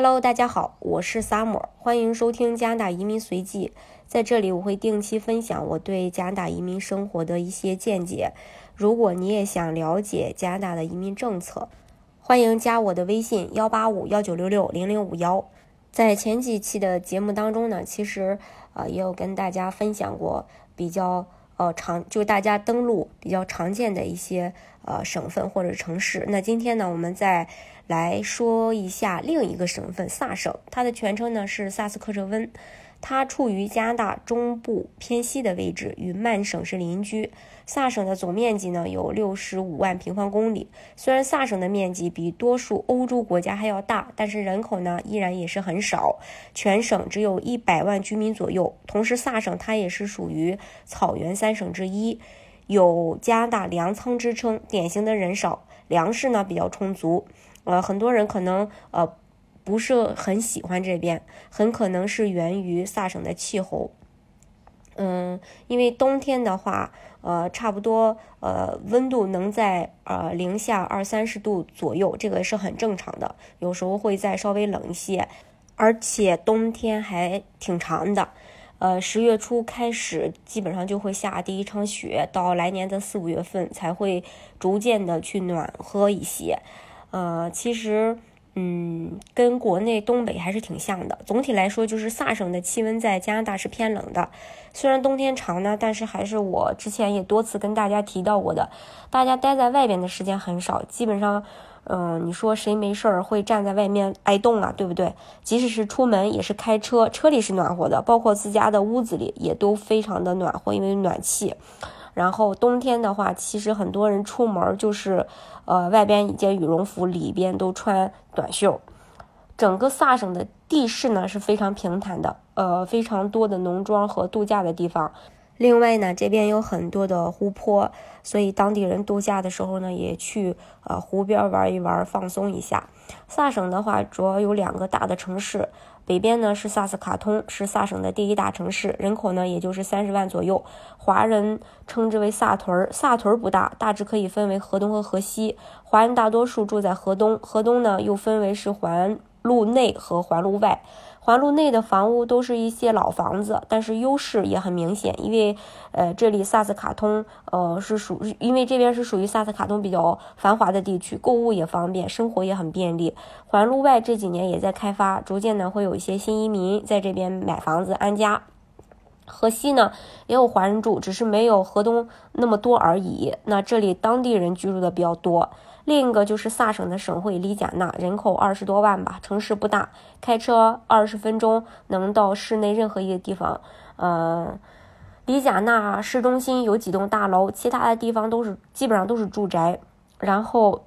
Hello，大家好，我是 Summer，欢迎收听加拿大移民随记。在这里，我会定期分享我对加拿大移民生活的一些见解。如果你也想了解加拿大的移民政策，欢迎加我的微信幺八五幺九六六零零五幺。在前几期的节目当中呢，其实呃也有跟大家分享过比较呃常，就大家登录比较常见的一些呃省份或者城市。那今天呢，我们在来说一下另一个省份萨省，它的全称呢是萨斯克彻温。它处于加拿大中部偏西的位置，与曼省是邻居。萨省的总面积呢有六十五万平方公里。虽然萨省的面积比多数欧洲国家还要大，但是人口呢依然也是很少，全省只有一百万居民左右。同时，萨省它也是属于草原三省之一，有加拿大粮仓之称。典型的人少，粮食呢比较充足。呃，很多人可能呃。不是很喜欢这边，很可能是源于萨省的气候。嗯，因为冬天的话，呃，差不多呃温度能在呃零下二三十度左右，这个是很正常的。有时候会再稍微冷一些，而且冬天还挺长的。呃，十月初开始基本上就会下第一场雪，到来年的四五月份才会逐渐的去暖和一些。呃，其实。嗯，跟国内东北还是挺像的。总体来说，就是萨省的气温在加拿大是偏冷的。虽然冬天长呢，但是还是我之前也多次跟大家提到过的，大家待在外边的时间很少。基本上，嗯，你说谁没事儿会站在外面挨冻啊？对不对？即使是出门也是开车，车里是暖和的，包括自家的屋子里也都非常的暖和，因为暖气。然后冬天的话，其实很多人出门就是，呃，外边一件羽绒服，里边都穿短袖。整个萨省的地势呢是非常平坦的，呃，非常多的农庄和度假的地方。另外呢，这边有很多的湖泊，所以当地人度假的时候呢，也去呃湖边玩一玩，放松一下。萨省的话，主要有两个大的城市。北边呢是萨斯卡通，是萨省的第一大城市，人口呢也就是三十万左右，华人称之为萨屯儿。萨屯儿不大，大致可以分为河东和河西，华人大多数住在河东。河东呢又分为是环路内和环路外。环路内的房屋都是一些老房子，但是优势也很明显，因为，呃，这里萨斯卡通，呃，是属，因为这边是属于萨斯卡通比较繁华的地区，购物也方便，生活也很便利。环路外这几年也在开发，逐渐呢会有一些新移民在这边买房子安家。河西呢也有华人住，只是没有河东那么多而已。那这里当地人居住的比较多。另一个就是萨省的省会里贾纳，人口二十多万吧，城市不大，开车二十分钟能到市内任何一个地方。呃，里贾纳市中心有几栋大楼，其他的地方都是基本上都是住宅。然后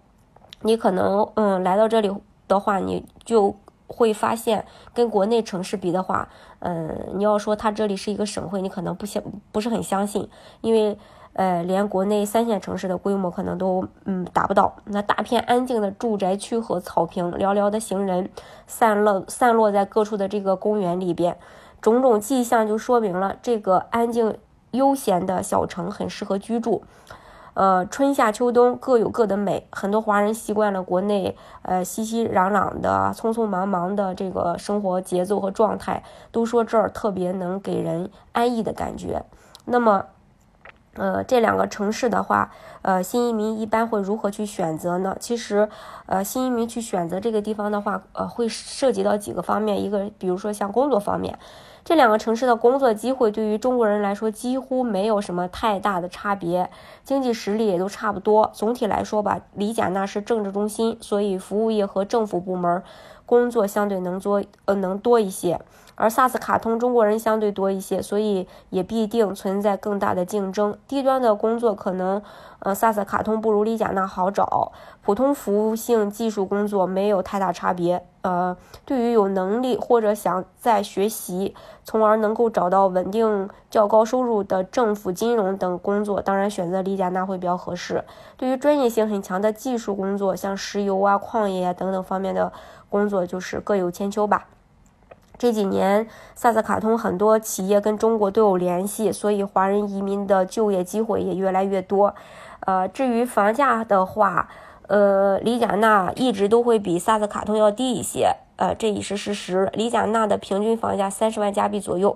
你可能嗯来到这里的话，你就会发现跟国内城市比的话，嗯，你要说它这里是一个省会，你可能不相不是很相信，因为。呃，连国内三线城市的规模可能都嗯达不到。那大片安静的住宅区和草坪，寥寥的行人散落散落在各处的这个公园里边，种种迹象就说明了这个安静悠闲的小城很适合居住。呃，春夏秋冬各有各的美。很多华人习惯了国内呃熙熙攘攘的、匆匆忙忙的这个生活节奏和状态，都说这儿特别能给人安逸的感觉。那么。呃，这两个城市的话，呃，新移民一般会如何去选择呢？其实，呃，新移民去选择这个地方的话，呃，会涉及到几个方面。一个，比如说像工作方面，这两个城市的工作机会对于中国人来说几乎没有什么太大的差别，经济实力也都差不多。总体来说吧，里贾纳是政治中心，所以服务业和政府部门工作相对能做，呃，能多一些。而萨斯卡通中国人相对多一些，所以也必定存在更大的竞争。低端的工作可能，呃，萨斯卡通不如里贾纳好找。普通服务性技术工作没有太大差别。呃，对于有能力或者想在学习，从而能够找到稳定较高收入的政府、金融等工作，当然选择里贾纳会比较合适。对于专业性很强的技术工作，像石油啊、矿业啊等等方面的工作，就是各有千秋吧。这几年，萨斯卡通很多企业跟中国都有联系，所以华人移民的就业机会也越来越多。呃，至于房价的话，呃，里贾纳一直都会比萨斯卡通要低一些。呃，这已是事实。里贾纳的平均房价三十万加币左右，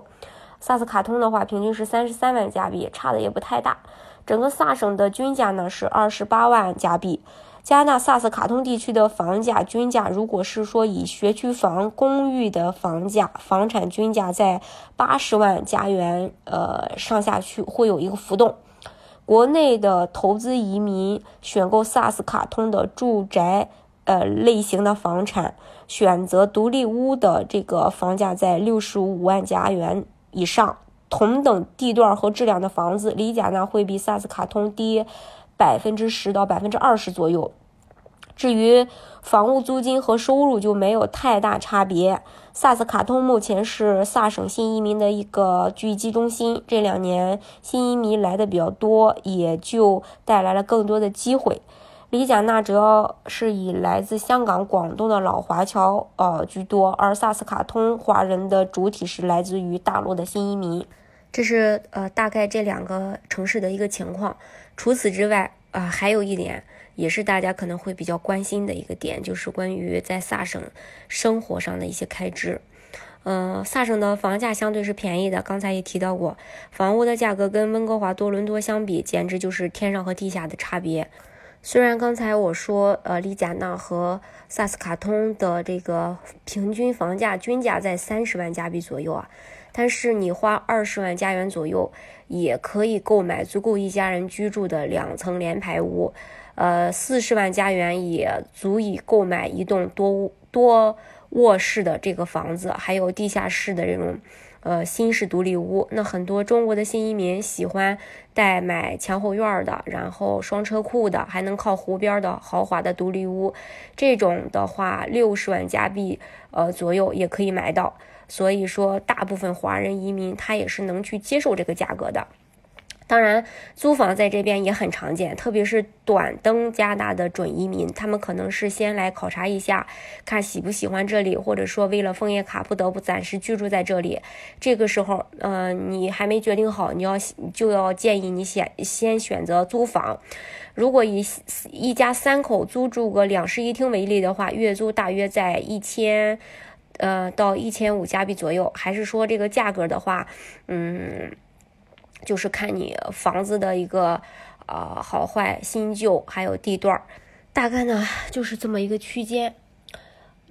萨斯卡通的话平均是三十三万加币，差的也不太大。整个萨省的均价呢是二十八万加币。加拿大萨斯卡通地区的房价均价，如果是说以学区房、公寓的房价、房产均价在八十万加元，呃上下去会有一个浮动。国内的投资移民选购萨斯卡通的住宅，呃类型的房产，选择独立屋的这个房价在六十五万加元以上，同等地段和质量的房子，里贾纳会比萨斯卡通低。百分之十到百分之二十左右。至于房屋租金和收入就没有太大差别。萨斯卡通目前是萨省新移民的一个聚集中心，这两年新移民来的比较多，也就带来了更多的机会。里贾纳主要是以来自香港、广东的老华侨呃居多，而萨斯卡通华人的主体是来自于大陆的新移民。这是呃大概这两个城市的一个情况。除此之外，啊，还有一点也是大家可能会比较关心的一个点，就是关于在萨省生活上的一些开支。嗯，萨省的房价相对是便宜的，刚才也提到过，房屋的价格跟温哥华、多伦多相比，简直就是天上和地下的差别。虽然刚才我说，呃，里贾纳和萨斯卡通的这个平均房价均价在三十万加币左右啊。但是你花二十万加元左右，也可以购买足够一家人居住的两层联排屋，呃，四十万加元也足以购买一栋多多卧室的这个房子，还有地下室的这种，呃，新式独立屋。那很多中国的新移民喜欢带买前后院的，然后双车库的，还能靠湖边的豪华的独立屋，这种的话，六十万加币，呃，左右也可以买到。所以说，大部分华人移民他也是能去接受这个价格的。当然，租房在这边也很常见，特别是短登加拿大的准移民，他们可能是先来考察一下，看喜不喜欢这里，或者说为了枫叶卡不得不暂时居住在这里。这个时候，呃，你还没决定好，你要就要建议你先先选择租房。如果以一家三口租住个两室一厅为例的话，月租大约在一千。呃，到一千五加币左右，还是说这个价格的话，嗯，就是看你房子的一个啊好坏、新旧，还有地段，大概呢就是这么一个区间。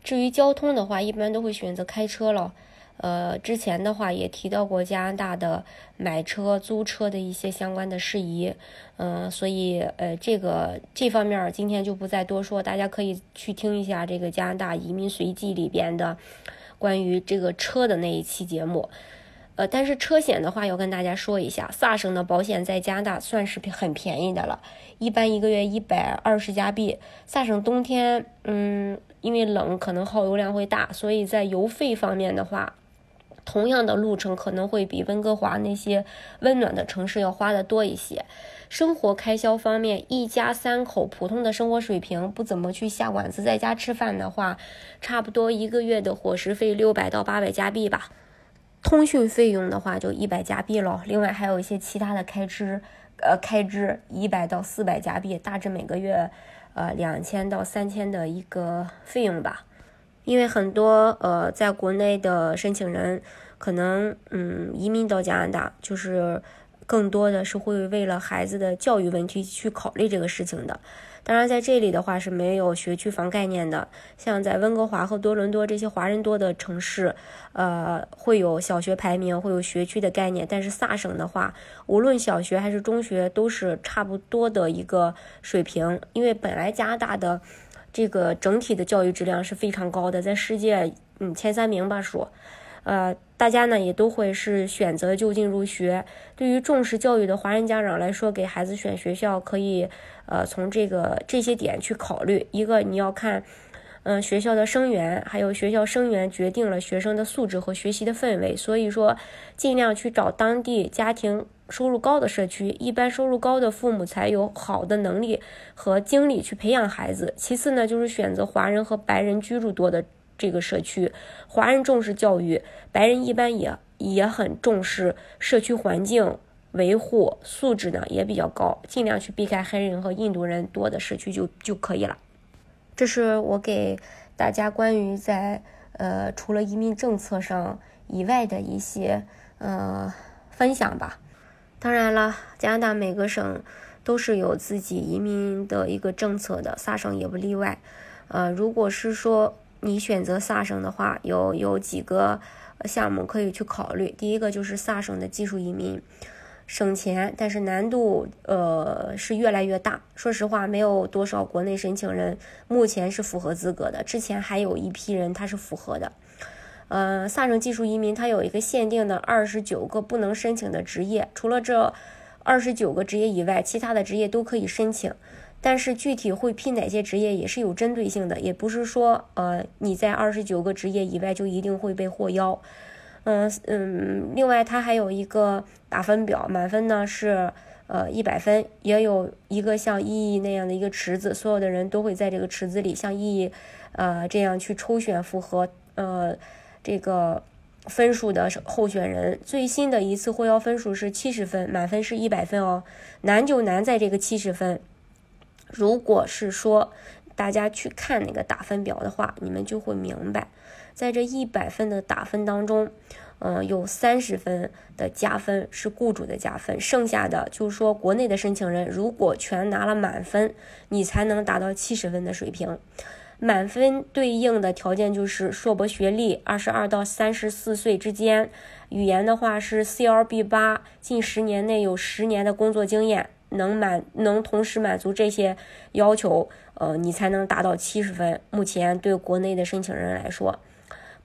至于交通的话，一般都会选择开车了。呃，之前的话也提到过加拿大的买车、租车的一些相关的事宜，嗯，所以呃，这个这方面今天就不再多说，大家可以去听一下这个加拿大移民随记里边的关于这个车的那一期节目。呃，但是车险的话要跟大家说一下，萨省的保险在加拿大算是很便宜的了，一般一个月一百二十加币。萨省冬天，嗯，因为冷，可能耗油量会大，所以在油费方面的话。同样的路程可能会比温哥华那些温暖的城市要花的多一些。生活开销方面，一家三口普通的生活水平，不怎么去下馆子，在家吃饭的话，差不多一个月的伙食费六百到八百加币吧。通讯费用的话就一百加币了，另外还有一些其他的开支，呃，开支一百到四百加币，大致每个月呃两千到三千的一个费用吧。因为很多呃，在国内的申请人可能嗯移民到加拿大，就是更多的是会为了孩子的教育问题去考虑这个事情的。当然，在这里的话是没有学区房概念的。像在温哥华和多伦多这些华人多的城市，呃，会有小学排名，会有学区的概念。但是萨省的话，无论小学还是中学都是差不多的一个水平，因为本来加拿大的。这个整体的教育质量是非常高的，在世界嗯前三名吧说，呃，大家呢也都会是选择就近入学。对于重视教育的华人家长来说，给孩子选学校可以呃从这个这些点去考虑。一个你要看，嗯学校的生源，还有学校生源决定了学生的素质和学习的氛围，所以说尽量去找当地家庭。收入高的社区，一般收入高的父母才有好的能力和精力去培养孩子。其次呢，就是选择华人和白人居住多的这个社区。华人重视教育，白人一般也也很重视社区环境维护，素质呢也比较高。尽量去避开黑人和印度人多的社区就就可以了。这是我给大家关于在呃，除了移民政策上以外的一些呃分享吧。当然了，加拿大每个省都是有自己移民的一个政策的，萨省也不例外。呃，如果是说你选择萨省的话，有有几个项目可以去考虑。第一个就是萨省的技术移民。省钱，但是难度呃是越来越大。说实话，没有多少国内申请人目前是符合资格的。之前还有一批人他是符合的。呃，萨省技术移民它有一个限定的二十九个不能申请的职业，除了这二十九个职业以外，其他的职业都可以申请。但是具体会聘哪些职业也是有针对性的，也不是说呃你在二十九个职业以外就一定会被获邀。嗯嗯，另外它还有一个打分表，满分呢是呃一百分，也有一个像意义那样的一个池子，所有的人都会在这个池子里像意义呃这样去抽选符合呃这个分数的候选人。最新的一次获邀分数是七十分，满分是一百分哦，难就难在这个七十分。如果是说大家去看那个打分表的话，你们就会明白。在这一百分的打分当中，嗯，有三十分的加分是雇主的加分，剩下的就是说国内的申请人如果全拿了满分，你才能达到七十分的水平。满分对应的条件就是硕博学历，二十二到三十四岁之间，语言的话是 CLB 八，近十年内有十年的工作经验，能满能同时满足这些要求，呃，你才能达到七十分。目前对国内的申请人来说。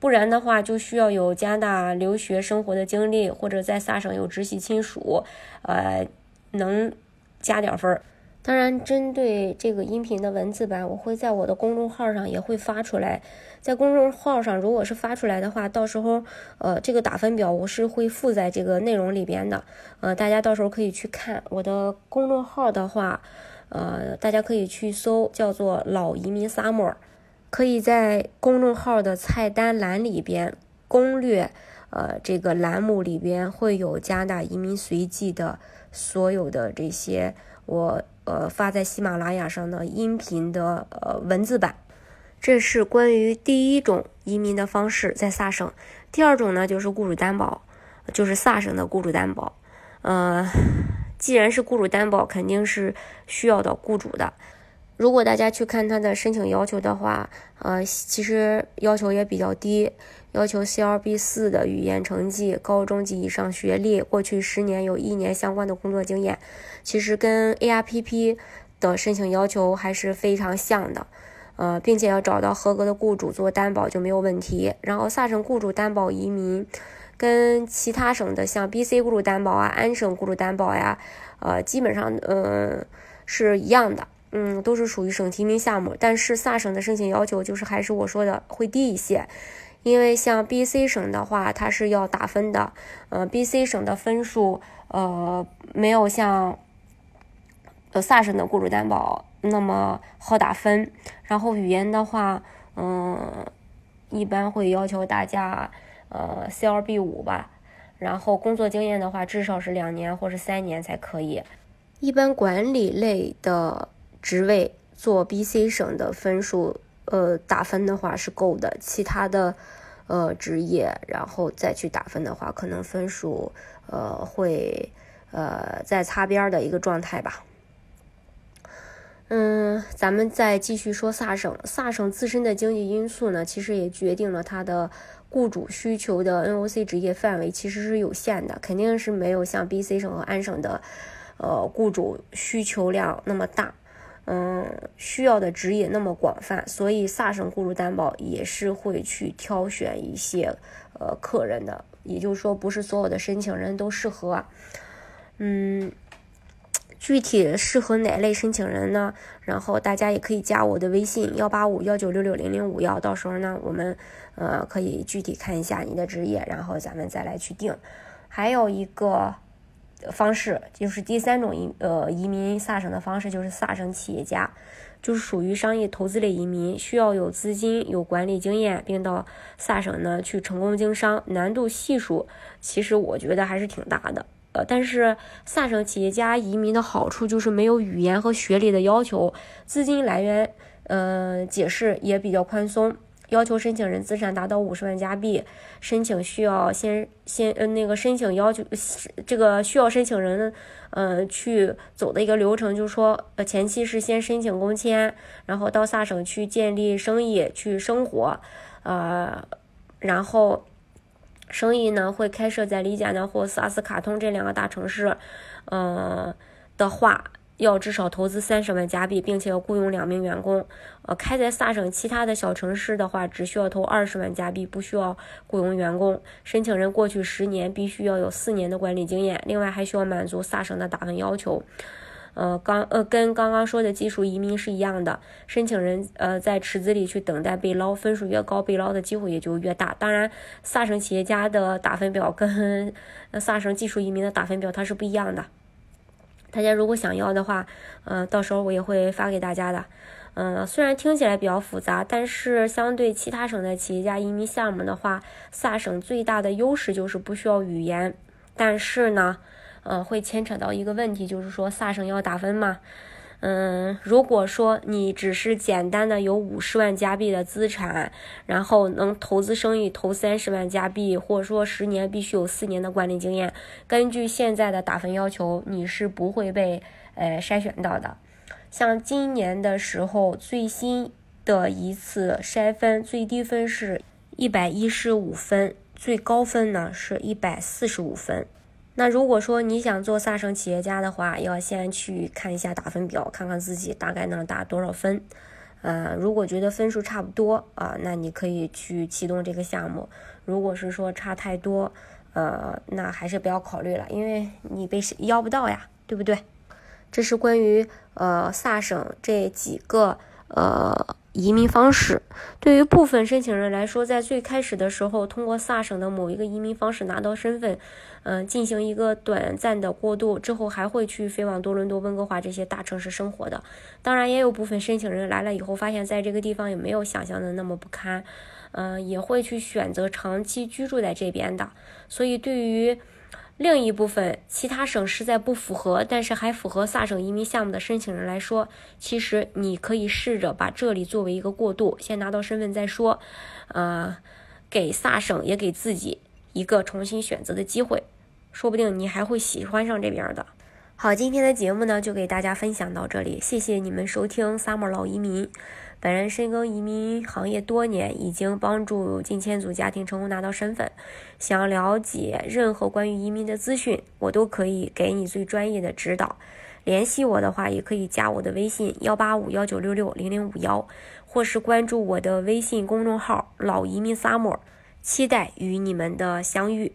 不然的话，就需要有加拿大留学生活的经历，或者在萨省有直系亲属，呃，能加点分儿。当然，针对这个音频的文字版，我会在我的公众号上也会发出来。在公众号上，如果是发出来的话，到时候呃，这个打分表我是会附在这个内容里边的，呃，大家到时候可以去看我的公众号的话，呃，大家可以去搜，叫做老移民 summer。可以在公众号的菜单栏里边攻略，呃，这个栏目里边会有加拿大移民随记的所有的这些我呃发在喜马拉雅上的音频的呃文字版。这是关于第一种移民的方式，在萨省。第二种呢就是雇主担保，就是萨省的雇主担保。呃，既然是雇主担保，肯定是需要到雇主的。如果大家去看他的申请要求的话，呃，其实要求也比较低，要求 CLB 四的语言成绩，高中及以上学历，过去十年有一年相关的工作经验，其实跟 ARPP 的申请要求还是非常像的，呃，并且要找到合格的雇主做担保就没有问题。然后萨省雇主担保移民，跟其他省的像 BC 雇主担保啊、安省雇主担保呀，呃，基本上呃是一样的。嗯，都是属于省提名项目，但是萨省的申请要求就是还是我说的会低一些，因为像 B、C 省的话，它是要打分的，呃，B、C 省的分数呃没有像呃萨省的雇主担保那么好打分，然后语言的话，嗯，一般会要求大家呃 CLB 五吧，然后工作经验的话至少是两年或是三年才可以，一般管理类的。职位做 B、C 省的分数，呃，打分的话是够的。其他的，呃，职业然后再去打分的话，可能分数，呃，会，呃，在擦边的一个状态吧。嗯，咱们再继续说萨省。萨省自身的经济因素呢，其实也决定了它的雇主需求的 NOC 职业范围其实是有限的，肯定是没有像 B、C 省和安省的，呃，雇主需求量那么大。嗯，需要的职业那么广泛，所以萨省雇主担保也是会去挑选一些呃客人的，也就是说，不是所有的申请人都适合。嗯，具体适合哪类申请人呢？然后大家也可以加我的微信幺八五幺九六六零零五幺，到时候呢，我们呃可以具体看一下你的职业，然后咱们再来去定。还有一个。方式就是第三种移呃移民萨省的方式，就是萨省企业家，就是属于商业投资类移民，需要有资金、有管理经验，并到萨省呢去成功经商。难度系数其实我觉得还是挺大的，呃，但是萨省企业家移民的好处就是没有语言和学历的要求，资金来源呃解释也比较宽松。要求申请人资产达到五十万加币，申请需要先先呃那个申请要求这个需要申请人呃去走的一个流程，就是说呃前期是先申请工签，然后到萨省去建立生意去生活，呃，然后生意呢会开设在里贾纳或萨斯卡通这两个大城市，呃的话。要至少投资三十万加币，并且要雇佣两名员工。呃，开在萨省其他的小城市的话，只需要投二十万加币，不需要雇佣员工。申请人过去十年必须要有四年的管理经验，另外还需要满足萨省的打分要求。呃，刚呃跟刚刚说的技术移民是一样的，申请人呃在池子里去等待被捞，分数越高，被捞的机会也就越大。当然，萨省企业家的打分表跟 萨省技术移民的打分表它是不一样的。大家如果想要的话，嗯，到时候我也会发给大家的。嗯，虽然听起来比较复杂，但是相对其他省的企业家移民项目的话，萨省最大的优势就是不需要语言。但是呢，呃，会牵扯到一个问题，就是说萨省要打分嘛。嗯，如果说你只是简单的有五十万加币的资产，然后能投资生意投三十万加币，或者说十年必须有四年的管理经验，根据现在的打分要求，你是不会被呃筛选到的。像今年的时候，最新的一次筛分，最低分是一百一十五分，最高分呢是一百四十五分。那如果说你想做萨省企业家的话，要先去看一下打分表，看看自己大概能打多少分。呃，如果觉得分数差不多啊，那你可以去启动这个项目。如果是说差太多，呃，那还是不要考虑了，因为你被邀不到呀，对不对？这是关于呃萨省这几个呃。移民方式对于部分申请人来说，在最开始的时候，通过萨省的某一个移民方式拿到身份，嗯，进行一个短暂的过渡之后，还会去飞往多伦多、温哥华这些大城市生活的。当然，也有部分申请人来了以后，发现在这个地方也没有想象的那么不堪，嗯，也会去选择长期居住在这边的。所以，对于另一部分其他省实在不符合，但是还符合萨省移民项目的申请人来说，其实你可以试着把这里作为一个过渡，先拿到身份再说，呃，给萨省也给自己一个重新选择的机会，说不定你还会喜欢上这边的。好，今天的节目呢就给大家分享到这里，谢谢你们收听 Summer 老移民。本人深耕移民行业多年，已经帮助近千组家庭成功拿到身份。想了解任何关于移民的资讯，我都可以给你最专业的指导。联系我的话，也可以加我的微信幺八五幺九六六零零五幺，或是关注我的微信公众号“老移民 Summer”，期待与你们的相遇。